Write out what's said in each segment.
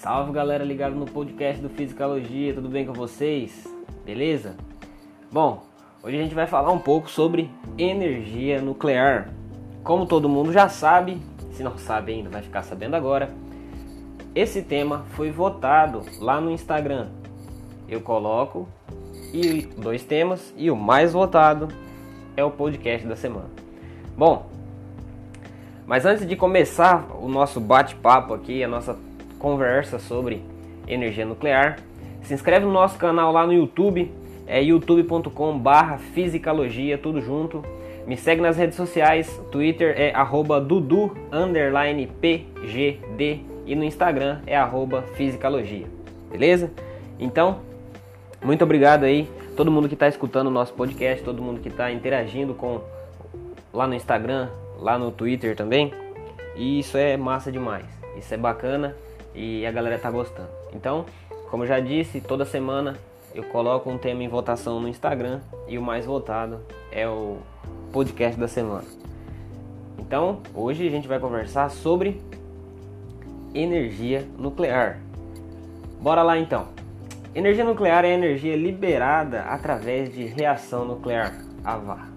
Salve galera ligado no podcast do Fisicalogia, tudo bem com vocês? Beleza? Bom, hoje a gente vai falar um pouco sobre energia nuclear. Como todo mundo já sabe, se não sabe ainda, vai ficar sabendo agora. Esse tema foi votado lá no Instagram. Eu coloco e dois temas e o mais votado é o podcast da semana. Bom, mas antes de começar o nosso bate-papo aqui, a nossa conversa sobre energia nuclear, se inscreve no nosso canal lá no YouTube, é youtube.com/barra fisicalogia, tudo junto. Me segue nas redes sociais, Twitter é arroba dudu pgd e no Instagram é arroba fisicalogia, beleza? Então, muito obrigado aí, todo mundo que está escutando o nosso podcast, todo mundo que está interagindo com lá no Instagram, lá no Twitter também. E isso é massa demais. Isso é bacana e a galera tá gostando. Então, como já disse, toda semana eu coloco um tema em votação no Instagram e o mais votado é o podcast da semana. Então, hoje a gente vai conversar sobre energia nuclear. Bora lá então. Energia nuclear é energia liberada através de reação nuclear, AVAR.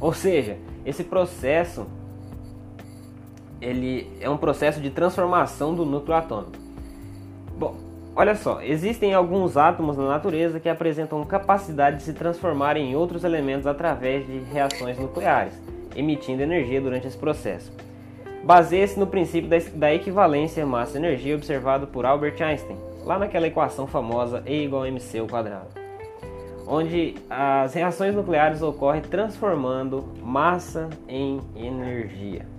Ou seja, esse processo ele é um processo de transformação do núcleo atômico. Bom, olha só, existem alguns átomos na natureza que apresentam capacidade de se transformar em outros elementos através de reações nucleares, emitindo energia durante esse processo. Baseia-se no princípio da equivalência massa-energia observado por Albert Einstein, lá naquela equação famosa E igual a mc ao quadrado, onde as reações nucleares ocorrem transformando massa em energia.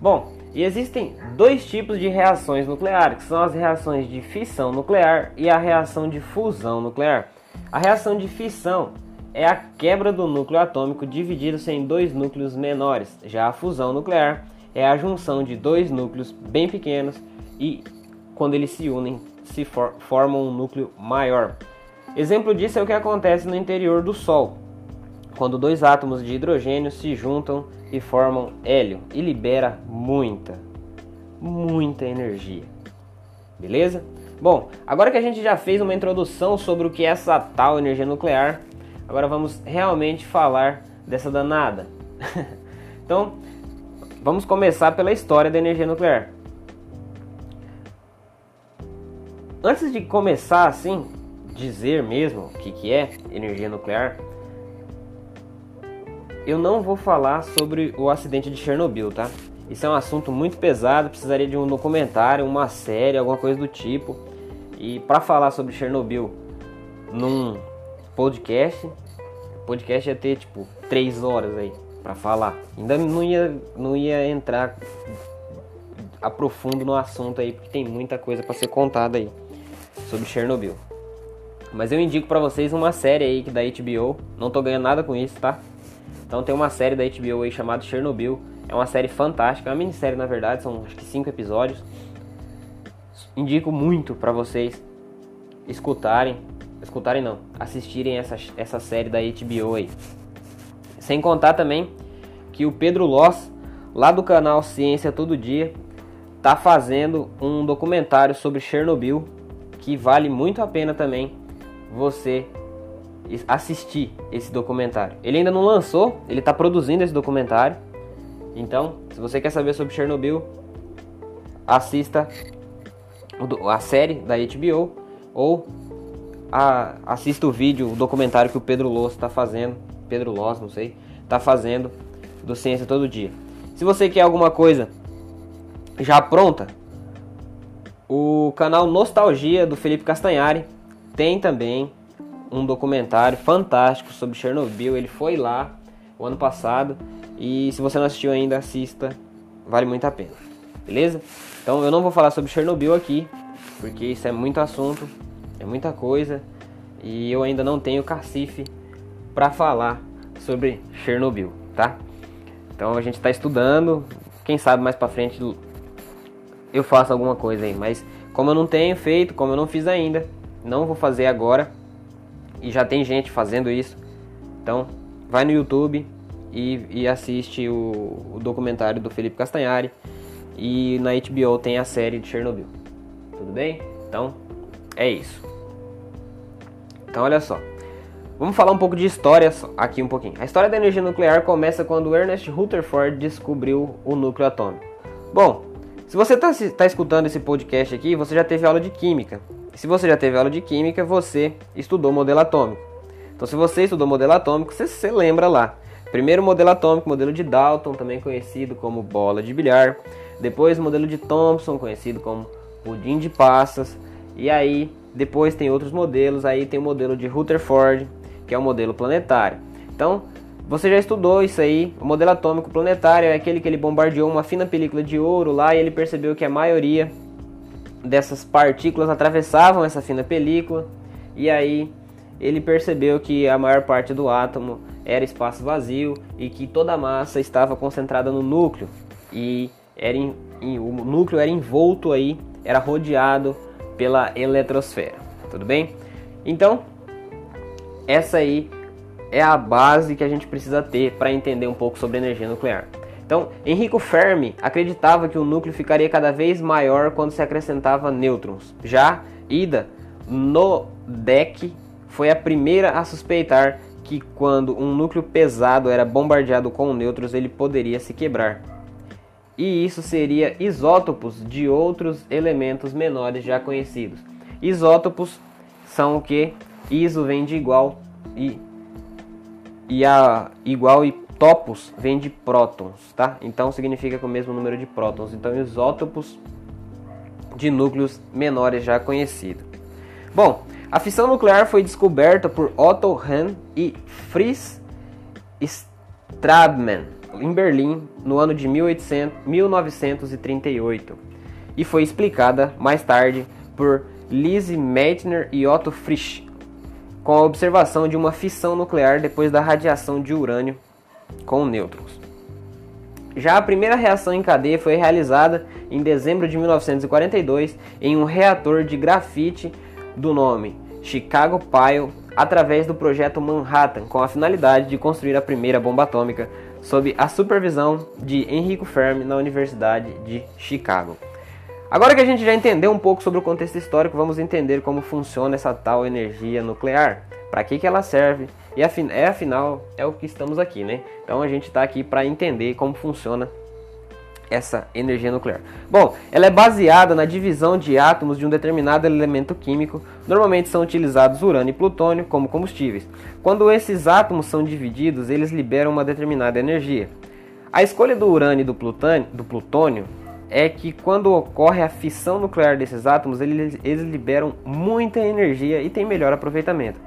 Bom, e existem dois tipos de reações nucleares, que são as reações de fissão nuclear e a reação de fusão nuclear. A reação de fissão é a quebra do núcleo atômico dividido-se em dois núcleos menores. Já a fusão nuclear é a junção de dois núcleos bem pequenos e quando eles se unem se for formam um núcleo maior. Exemplo disso é o que acontece no interior do Sol, quando dois átomos de hidrogênio se juntam e formam hélio e libera muita, muita energia. Beleza? Bom, agora que a gente já fez uma introdução sobre o que é essa tal energia nuclear, agora vamos realmente falar dessa danada. então, vamos começar pela história da energia nuclear. Antes de começar assim, dizer mesmo o que, que é energia nuclear, eu não vou falar sobre o acidente de Chernobyl, tá? Isso é um assunto muito pesado, precisaria de um documentário, uma série, alguma coisa do tipo. E para falar sobre Chernobyl num podcast, podcast ia ter tipo 3 horas aí para falar. Ainda não ia, não ia entrar a profundo no assunto aí, porque tem muita coisa para ser contada aí sobre Chernobyl. Mas eu indico para vocês uma série aí que da HBO, não tô ganhando nada com isso, tá? Então tem uma série da HBO aí chamada Chernobyl. É uma série fantástica, é uma minissérie na verdade, são acho que cinco episódios. Indico muito para vocês escutarem, escutarem não, assistirem essa, essa série da HBO aí. Sem contar também que o Pedro Loss, lá do canal Ciência Todo Dia, tá fazendo um documentário sobre Chernobyl que vale muito a pena também você assistir esse documentário. Ele ainda não lançou, ele está produzindo esse documentário. Então, se você quer saber sobre Chernobyl, assista a série da HBO ou a, assista o vídeo, o documentário que o Pedro Loss está fazendo, Pedro Loss, não sei, está fazendo do Ciência Todo Dia. Se você quer alguma coisa já pronta, o canal Nostalgia do Felipe Castanhari tem também um documentário fantástico sobre Chernobyl. Ele foi lá o ano passado e se você não assistiu ainda, assista, vale muito a pena. Beleza? Então eu não vou falar sobre Chernobyl aqui, porque isso é muito assunto, é muita coisa e eu ainda não tenho cacife para falar sobre Chernobyl, tá? Então a gente está estudando, quem sabe mais para frente eu faço alguma coisa aí, mas como eu não tenho feito, como eu não fiz ainda, não vou fazer agora e já tem gente fazendo isso. Então, vai no YouTube e, e assiste o, o, documentário do Felipe Castanhari. E na HBO tem a série de Chernobyl. Tudo bem? Então, é isso. Então, olha só. Vamos falar um pouco de história aqui um pouquinho. A história da energia nuclear começa quando Ernest Rutherford descobriu o núcleo atômico. Bom, se você está tá escutando esse podcast aqui, você já teve aula de química. Se você já teve aula de química, você estudou modelo atômico. Então, se você estudou modelo atômico, você, você lembra lá. Primeiro modelo atômico, modelo de Dalton, também conhecido como bola de bilhar. Depois modelo de Thomson, conhecido como pudim de passas. E aí, depois tem outros modelos. Aí tem o modelo de Rutherford, que é o modelo planetário. Então, você já estudou isso aí. O modelo atômico planetário é aquele que ele bombardeou uma fina película de ouro lá e ele percebeu que a maioria dessas partículas atravessavam essa fina película. E aí ele percebeu que a maior parte do átomo era espaço vazio e que toda a massa estava concentrada no núcleo e era em, em, o núcleo era envolto aí, era rodeado pela eletrosfera. Tudo bem? Então, essa aí é a base que a gente precisa ter para entender um pouco sobre energia nuclear. Então, Enrico Fermi acreditava que o núcleo ficaria cada vez maior quando se acrescentava nêutrons. Já Ida Nodek foi a primeira a suspeitar que quando um núcleo pesado era bombardeado com nêutrons, ele poderia se quebrar. E isso seria isótopos de outros elementos menores já conhecidos. Isótopos são o que? Iso vem de igual e, e a igual e topos vem de prótons, tá? Então significa com o mesmo número de prótons. Então isótopos de núcleos menores já conhecidos. Bom, a fissão nuclear foi descoberta por Otto Hahn e Fritz Strassmann em Berlim no ano de 1800, 1938 e foi explicada mais tarde por Lise Meitner e Otto Frisch com a observação de uma fissão nuclear depois da radiação de urânio com nêutrons. Já a primeira reação em cadeia foi realizada em dezembro de 1942 em um reator de grafite do nome Chicago Pile através do projeto Manhattan, com a finalidade de construir a primeira bomba atômica sob a supervisão de Enrico Fermi na Universidade de Chicago. Agora que a gente já entendeu um pouco sobre o contexto histórico, vamos entender como funciona essa tal energia nuclear, para que, que ela serve e é afinal é o que estamos aqui, né? Então a gente está aqui para entender como funciona essa energia nuclear. Bom, ela é baseada na divisão de átomos de um determinado elemento químico. Normalmente são utilizados urânio e plutônio como combustíveis. Quando esses átomos são divididos, eles liberam uma determinada energia. A escolha do urânio e do plutônio, do plutônio é que quando ocorre a fissão nuclear desses átomos, eles, eles liberam muita energia e têm melhor aproveitamento.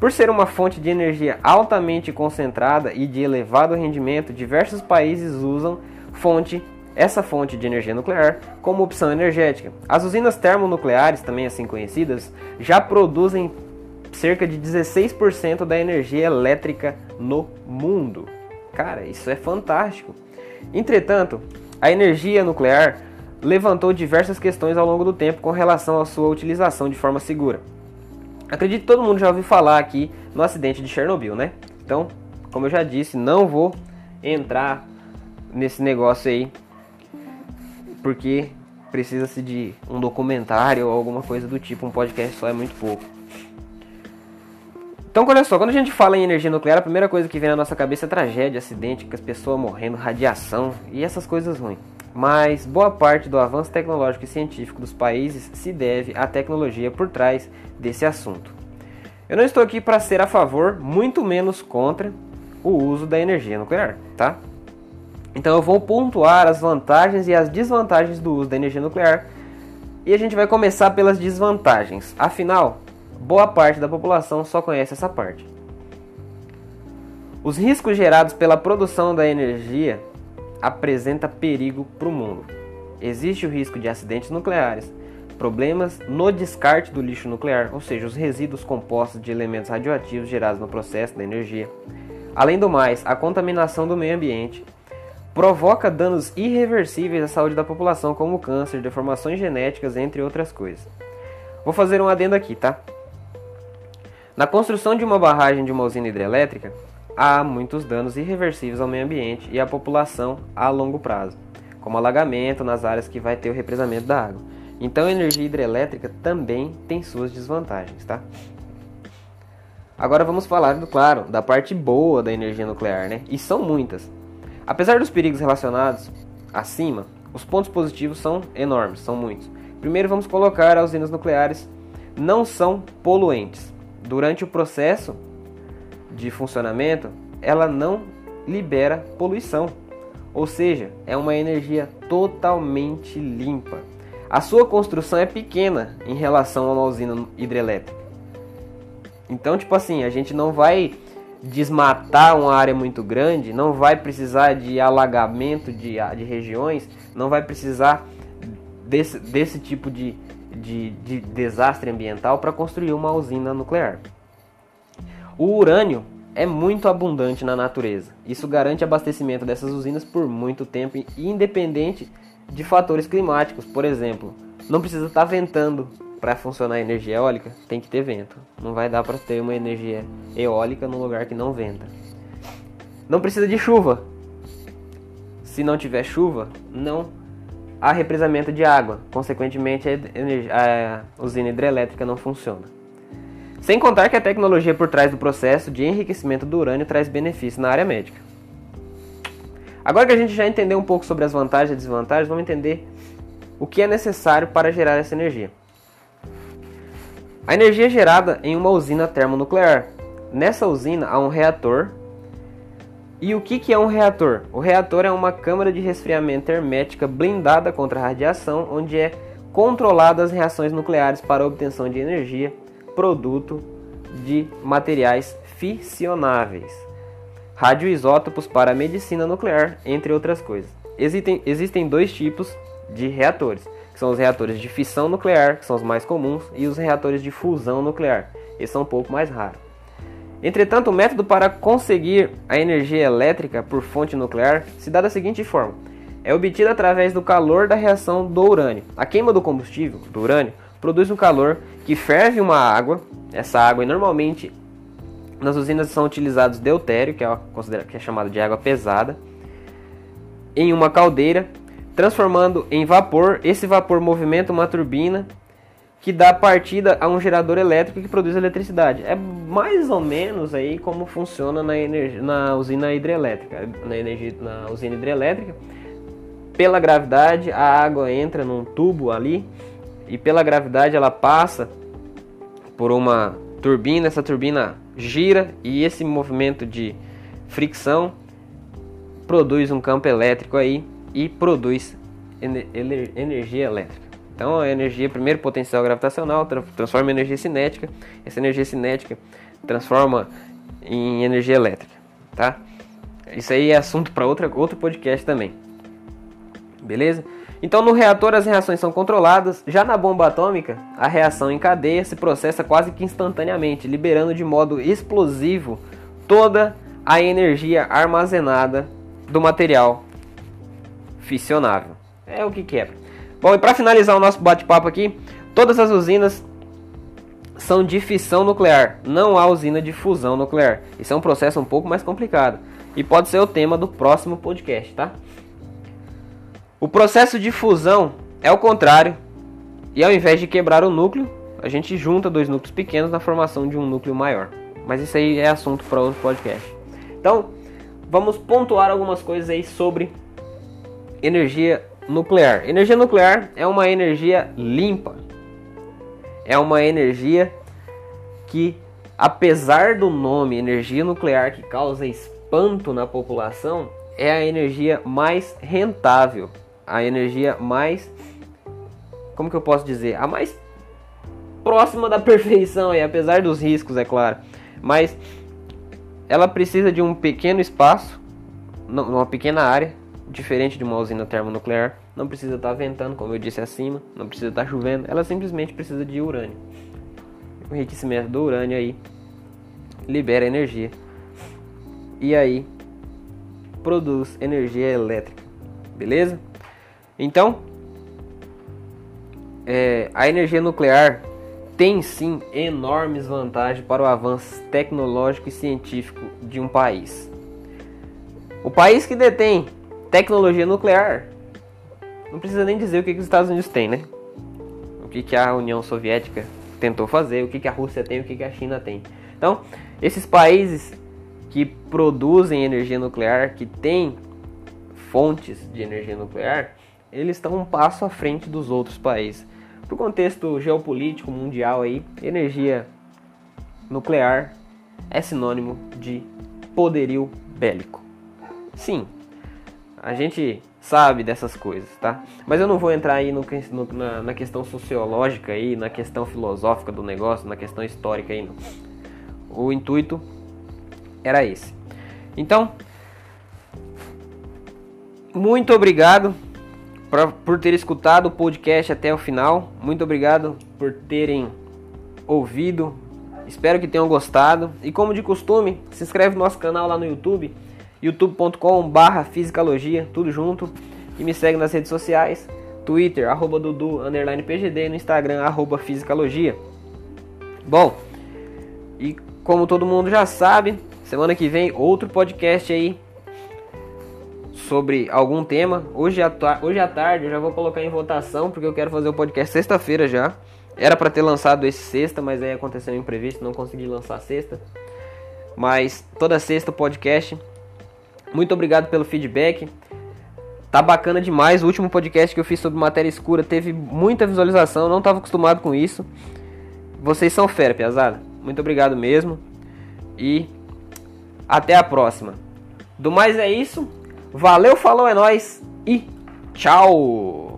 Por ser uma fonte de energia altamente concentrada e de elevado rendimento, diversos países usam fonte, essa fonte de energia nuclear como opção energética. As usinas termonucleares, também assim conhecidas, já produzem cerca de 16% da energia elétrica no mundo. Cara, isso é fantástico. Entretanto, a energia nuclear levantou diversas questões ao longo do tempo com relação à sua utilização de forma segura. Acredito que todo mundo já ouviu falar aqui no acidente de Chernobyl, né? Então, como eu já disse, não vou entrar nesse negócio aí, porque precisa-se de um documentário ou alguma coisa do tipo, um podcast só é muito pouco. Então, olha só, quando a gente fala em energia nuclear, a primeira coisa que vem na nossa cabeça é tragédia, acidente, que as pessoas morrendo, radiação e essas coisas ruins. Mas boa parte do avanço tecnológico e científico dos países se deve à tecnologia por trás desse assunto. Eu não estou aqui para ser a favor, muito menos contra o uso da energia nuclear, tá? Então eu vou pontuar as vantagens e as desvantagens do uso da energia nuclear e a gente vai começar pelas desvantagens. Afinal, boa parte da população só conhece essa parte. Os riscos gerados pela produção da energia apresenta perigo para o mundo. Existe o risco de acidentes nucleares, problemas no descarte do lixo nuclear, ou seja, os resíduos compostos de elementos radioativos gerados no processo da energia. Além do mais, a contaminação do meio ambiente provoca danos irreversíveis à saúde da população, como câncer, deformações genéticas, entre outras coisas. Vou fazer um adendo aqui, tá? Na construção de uma barragem de uma usina hidrelétrica, há muitos danos irreversíveis ao meio ambiente e à população a longo prazo, como alagamento nas áreas que vai ter o represamento da água. Então a energia hidrelétrica também tem suas desvantagens, tá? Agora vamos falar, claro, da parte boa da energia nuclear, né? E são muitas. Apesar dos perigos relacionados acima, os pontos positivos são enormes, são muitos. Primeiro vamos colocar as usinas nucleares não são poluentes. Durante o processo de funcionamento, ela não libera poluição. Ou seja, é uma energia totalmente limpa. A sua construção é pequena em relação a uma usina hidrelétrica. Então, tipo assim, a gente não vai desmatar uma área muito grande, não vai precisar de alagamento de, de regiões, não vai precisar desse, desse tipo de, de, de desastre ambiental para construir uma usina nuclear. O urânio é muito abundante na natureza. Isso garante abastecimento dessas usinas por muito tempo, independente de fatores climáticos. Por exemplo, não precisa estar tá ventando para funcionar a energia eólica, tem que ter vento. Não vai dar para ter uma energia eólica num lugar que não venta. Não precisa de chuva. Se não tiver chuva, não há represamento de água. Consequentemente, a, a usina hidrelétrica não funciona. Sem contar que a tecnologia por trás do processo de enriquecimento do urânio traz benefícios na área médica. Agora que a gente já entendeu um pouco sobre as vantagens e desvantagens, vamos entender o que é necessário para gerar essa energia. A energia é gerada em uma usina termonuclear. Nessa usina há um reator. E o que, que é um reator? O reator é uma câmara de resfriamento hermética blindada contra a radiação, onde é controladas as reações nucleares para a obtenção de energia, produto de materiais fissionáveis, radioisótopos para medicina nuclear, entre outras coisas. Existem, existem dois tipos de reatores são os reatores de fissão nuclear, que são os mais comuns, e os reatores de fusão nuclear, esses são um pouco mais raros. Entretanto, o método para conseguir a energia elétrica por fonte nuclear se dá da seguinte forma: é obtida através do calor da reação do urânio. A queima do combustível, do urânio, produz um calor que ferve uma água. Essa água normalmente nas usinas são utilizados deutério, que é, que é chamado de água pesada, em uma caldeira transformando em vapor. Esse vapor movimenta uma turbina que dá partida a um gerador elétrico que produz eletricidade. É mais ou menos aí como funciona na, na usina hidrelétrica. Na, energia, na usina hidrelétrica, pela gravidade, a água entra num tubo ali e pela gravidade ela passa por uma turbina. Essa turbina gira e esse movimento de fricção produz um campo elétrico aí e produz energia elétrica. Então a energia, primeiro potencial gravitacional, transforma em energia cinética. Essa energia cinética transforma em energia elétrica, tá? Isso aí é assunto para outro podcast também. Beleza? Então no reator as reações são controladas, já na bomba atômica, a reação em cadeia se processa quase que instantaneamente, liberando de modo explosivo toda a energia armazenada do material fissionável. É o que quebra. Bom, e para finalizar o nosso bate-papo aqui, todas as usinas são de fissão nuclear, não há usina de fusão nuclear. Isso é um processo um pouco mais complicado e pode ser o tema do próximo podcast, tá? O processo de fusão é o contrário, e ao invés de quebrar o núcleo, a gente junta dois núcleos pequenos na formação de um núcleo maior. Mas isso aí é assunto para outro podcast. Então, vamos pontuar algumas coisas aí sobre energia nuclear. Energia nuclear é uma energia limpa. É uma energia que, apesar do nome energia nuclear que causa espanto na população, é a energia mais rentável, a energia mais como que eu posso dizer, a mais próxima da perfeição e apesar dos riscos, é claro, mas ela precisa de um pequeno espaço, uma pequena área diferente de uma usina termonuclear, não precisa estar tá ventando, como eu disse acima, não precisa estar tá chovendo, ela simplesmente precisa de urânio. O enriquecimento do urânio aí libera energia e aí produz energia elétrica, beleza? Então, é, a energia nuclear tem sim enormes vantagens para o avanço tecnológico e científico de um país. O país que detém tecnologia nuclear. Não precisa nem dizer o que, que os Estados Unidos têm, né? que, que a União Soviética tentou fazer, o que, que a Rússia tem, o que, que a China tem. Então, esses países que produzem energia nuclear, que têm fontes de energia nuclear, eles estão um passo à frente dos outros países. Para o contexto geopolítico mundial aí, energia nuclear é sinônimo de poderio bélico. Sim, a gente sabe dessas coisas, tá? Mas eu não vou entrar aí no, no, na, na, questão sociológica aí, na questão filosófica do negócio, na questão histórica aí, não. O intuito era esse. Então, muito obrigado pra, por ter escutado o podcast até o final. Muito obrigado por terem ouvido. Espero que tenham gostado. E como de costume, se inscreve no nosso canal lá no YouTube, youtube.com/barra fisicalogia, tudo junto. E me segue nas redes sociais, Twitter, arroba Dudu, underline PGD, no Instagram, arroba Fisicalogia. Bom, e como todo mundo já sabe, semana que vem outro podcast aí sobre algum tema. Hoje à, hoje à tarde eu já vou colocar em votação, porque eu quero fazer o podcast sexta-feira já. Era para ter lançado esse sexta, mas aí aconteceu um imprevisto, não consegui lançar sexta. Mas toda sexta o podcast. Muito obrigado pelo feedback. Tá bacana demais. O último podcast que eu fiz sobre matéria escura teve muita visualização, não estava acostumado com isso. Vocês são fera, piazada. Muito obrigado mesmo. E até a próxima. Do mais é isso. Valeu, falou, é nóis e tchau!